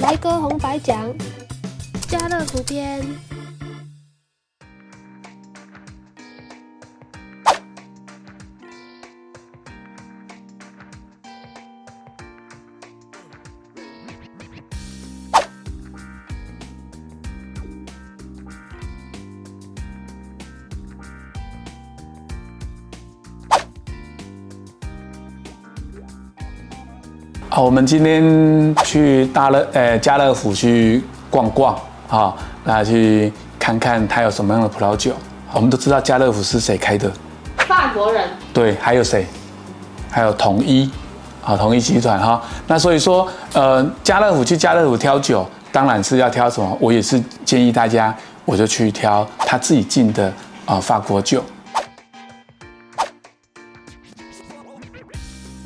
来个红白奖，家乐福篇。好，我们今天去大乐呃家乐福去逛逛啊，那去看看它有什么样的葡萄酒。我们都知道家乐福是谁开的？法国人。对，还有谁？还有统一，啊，统一集团哈。那所以说，呃，家乐福去家乐福挑酒，当然是要挑什么？我也是建议大家，我就去挑他自己进的啊法国酒。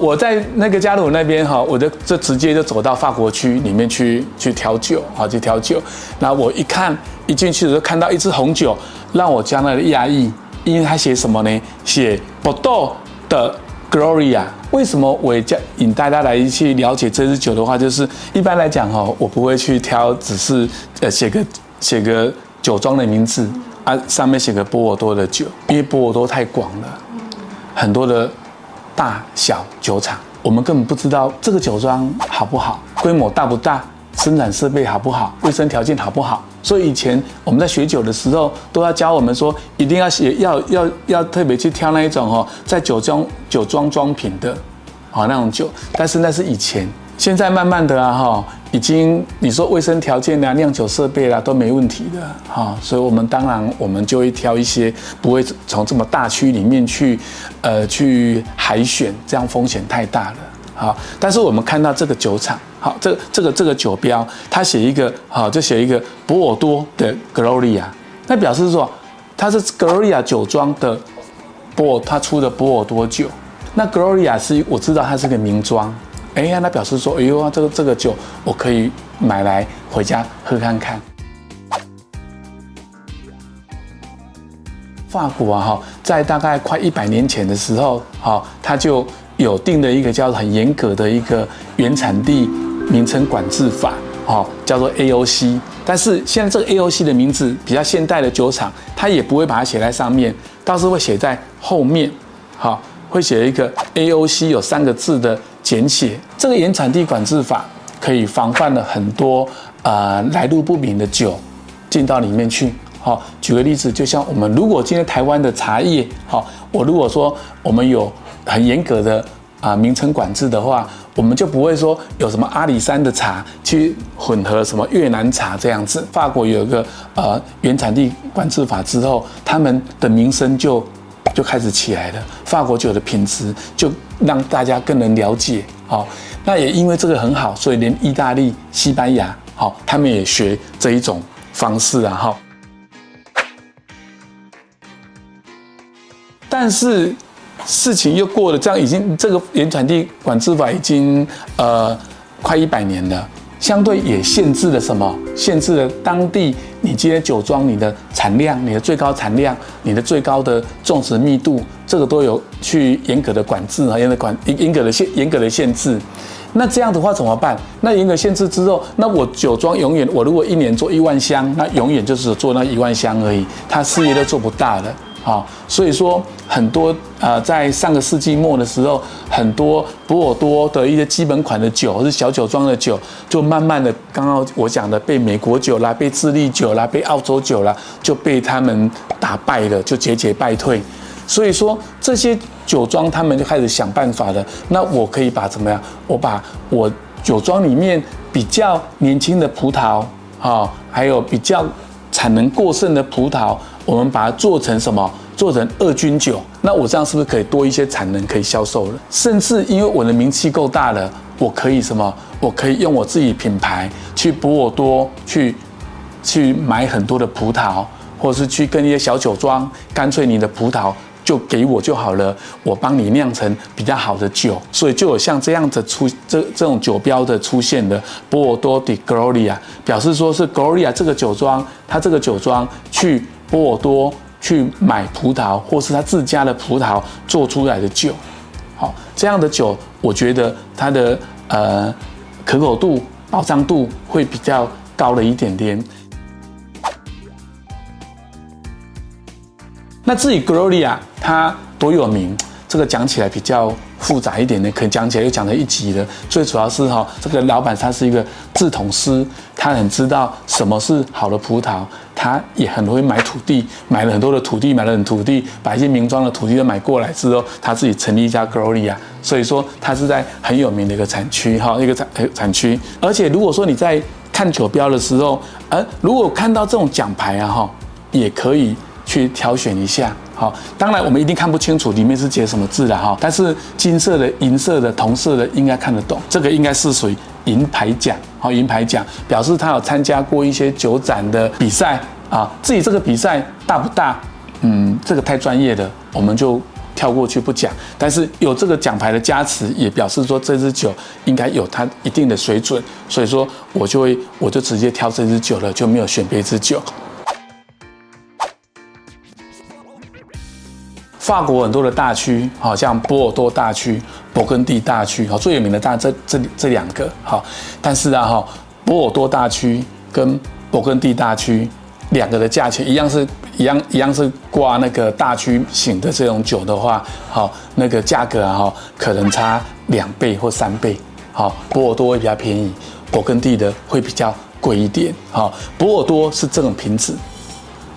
我在那个加鲁那边哈，我就就直接就走到法国区里面去去调酒啊，去调酒。那我一看一进去的时候看到一支红酒，让我相当的压抑，因为它写什么呢？写波多的 Gloria。为什么我也叫引大家来去了解这支酒的话，就是一般来讲哈，我不会去挑，只是呃写个写个酒庄的名字啊，上面写个波尔多的酒，因为波尔多太广了，很多的。大小酒厂，我们根本不知道这个酒庄好不好，规模大不大，生产设备好不好，卫生条件好不好。所以以前我们在学酒的时候，都要教我们说，一定要写，要要要特别去挑那一种哦，在酒庄酒庄装瓶的，啊那种酒。但是那是以前，现在慢慢的啊哈。已经你说卫生条件啊、酿酒设备啊都没问题的哈，所以我们当然我们就会挑一些不会从这么大区里面去呃去海选，这样风险太大了好。但是我们看到这个酒厂，好，这这个这个酒标，它写一个好，就写一个波尔多的 Gloria，那表示说它是 Gloria 酒庄的波，它出的波尔多酒。那 Gloria 是我知道它是个名庄。哎呀，那表示说，哎呦，这个这个酒我可以买来回家喝看看。法国啊，哈，在大概快一百年前的时候，哈，它就有定的一个叫很严格的一个原产地名称管制法，哈，叫做 AOC。但是现在这个 AOC 的名字比较现代的酒厂，它也不会把它写在上面，倒是会写在后面，哈，会写一个 AOC 有三个字的。简写这个原产地管制法可以防范了很多呃来路不明的酒进到里面去。好，举个例子，就像我们如果今天台湾的茶叶，好，我如果说我们有很严格的啊名称管制的话，我们就不会说有什么阿里山的茶去混合什么越南茶这样子。法国有一个呃原产地管制法之后，他们的名声就。就开始起来了，法国酒的品质就让大家更能了解。好，那也因为这个很好，所以连意大利、西班牙，好，他们也学这一种方式啊。哈，但是事情又过了，这样已经这个原产地管制法已经呃快一百年了。相对也限制了什么？限制了当地你今天酒庄你的产量、你的最高产量、你的最高的种植密度，这个都有去严格的管制啊，严格管严格的限严格的限制。那这样的话怎么办？那严格限制之后，那我酒庄永远我如果一年做一万箱，那永远就是做那一万箱而已，他事业都做不大了。好，所以说很多呃，在上个世纪末的时候，很多波尔多的一些基本款的酒，或是小酒庄的酒，就慢慢的，刚刚我讲的被美国酒啦、被智利酒啦、被澳洲酒啦，就被他们打败了，就节节败退。所以说这些酒庄他们就开始想办法了。那我可以把怎么样？我把我酒庄里面比较年轻的葡萄，啊，还有比较产能过剩的葡萄。我们把它做成什么？做成二军酒，那我这样是不是可以多一些产能可以销售了？甚至因为我的名气够大了，我可以什么？我可以用我自己品牌去波尔多去去买很多的葡萄，或是去跟一些小酒庄，干脆你的葡萄。就给我就好了，我帮你酿成比较好的酒，所以就有像这样子出这这种酒标的出现的波尔多的 Gloria，表示说是 Gloria 这个酒庄，它这个酒庄去波尔多去买葡萄，或是他自家的葡萄做出来的酒，好，这样的酒，我觉得它的呃可口度。保障度会比较高了一点点。那至于 Gloria 它多有名，这个讲起来比较复杂一点的，可能讲起来又讲了一集了。最主要是哈，这个老板他是一个制桶师，他很知道什么是好的葡萄，他也很会买土地，买了很多的土地，买了很多土地，把一些名庄的土地都买过来之后，他自己成立一家 Gloria。所以说，他是在很有名的一个产区哈，一个产产区。而且如果说你在看酒标的时候，呃，如果看到这种奖牌啊哈，也可以。去挑选一下，好，当然我们一定看不清楚里面是写什么字的哈，但是金色的、银色的、铜色的应该看得懂，这个应该是属于银牌奖，好，银牌奖表示他有参加过一些酒展的比赛啊，至于这个比赛大不大，嗯，这个太专业的，我们就跳过去不讲，但是有这个奖牌的加持，也表示说这支酒应该有它一定的水准，所以说我就会我就直接挑这支酒了，就没有选别支酒。法国很多的大区，好像波尔多大区、勃艮第大区，好，最有名的大这这这两个，好，但是啊哈，波尔多大区跟勃艮第大区两个的价钱一样是一样一样是挂那个大区型的这种酒的话，好，那个价格啊哈可能差两倍或三倍，好，波尔多会比较便宜，勃艮第的会比较贵一点，好，波尔多是这种瓶子，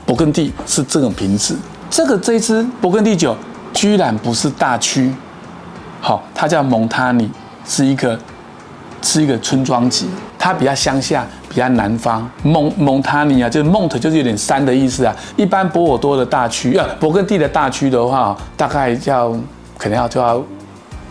勃艮第是这种瓶子。这个这支勃艮第酒居然不是大区，好，它叫蒙塔尼，是一个是一个村庄级，它比较乡下，比较南方。蒙蒙塔尼啊，就是 Mont 就是有点山的意思啊。一般波尔多的大区，呃，勃艮第的大区的话，大概要可能要就要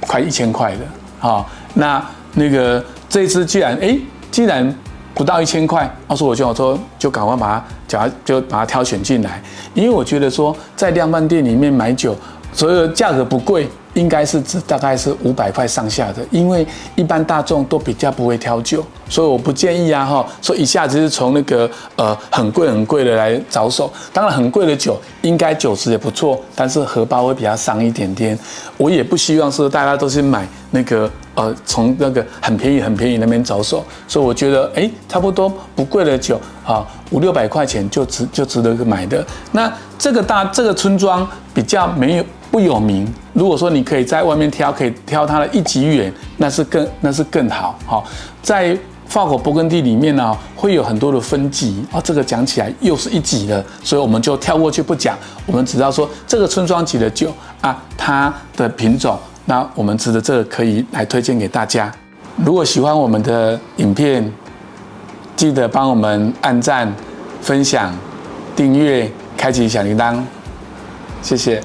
快一千块的，好，那那个这一支居然哎，竟然不到一千块，我说我就我说就赶快把它。就就把它挑选进来，因为我觉得说在量贩店里面买酒，所有价格不贵，应该是指大概是五百块上下的，因为一般大众都比较不会挑酒，所以我不建议啊哈，说一下子是从那个呃很贵很贵的来着手。当然很贵的酒应该酒质也不错，但是荷包会比较伤一点点。我也不希望说大家都是买那个呃从那个很便宜很便宜那边着手，所以我觉得哎差不多不贵的酒啊。五六百块钱就值就值得买的。那这个大这个村庄比较没有不有名。如果说你可以在外面挑，可以挑它的一级园，那是更那是更好。好，在法国勃艮第里面呢，会有很多的分级啊。这个讲起来又是一级的，所以我们就跳过去不讲。我们只要说这个村庄级的酒啊，它的品种，那我们值得这个可以来推荐给大家。如果喜欢我们的影片，记得帮我们按赞、分享、订阅、开启小铃铛，谢谢。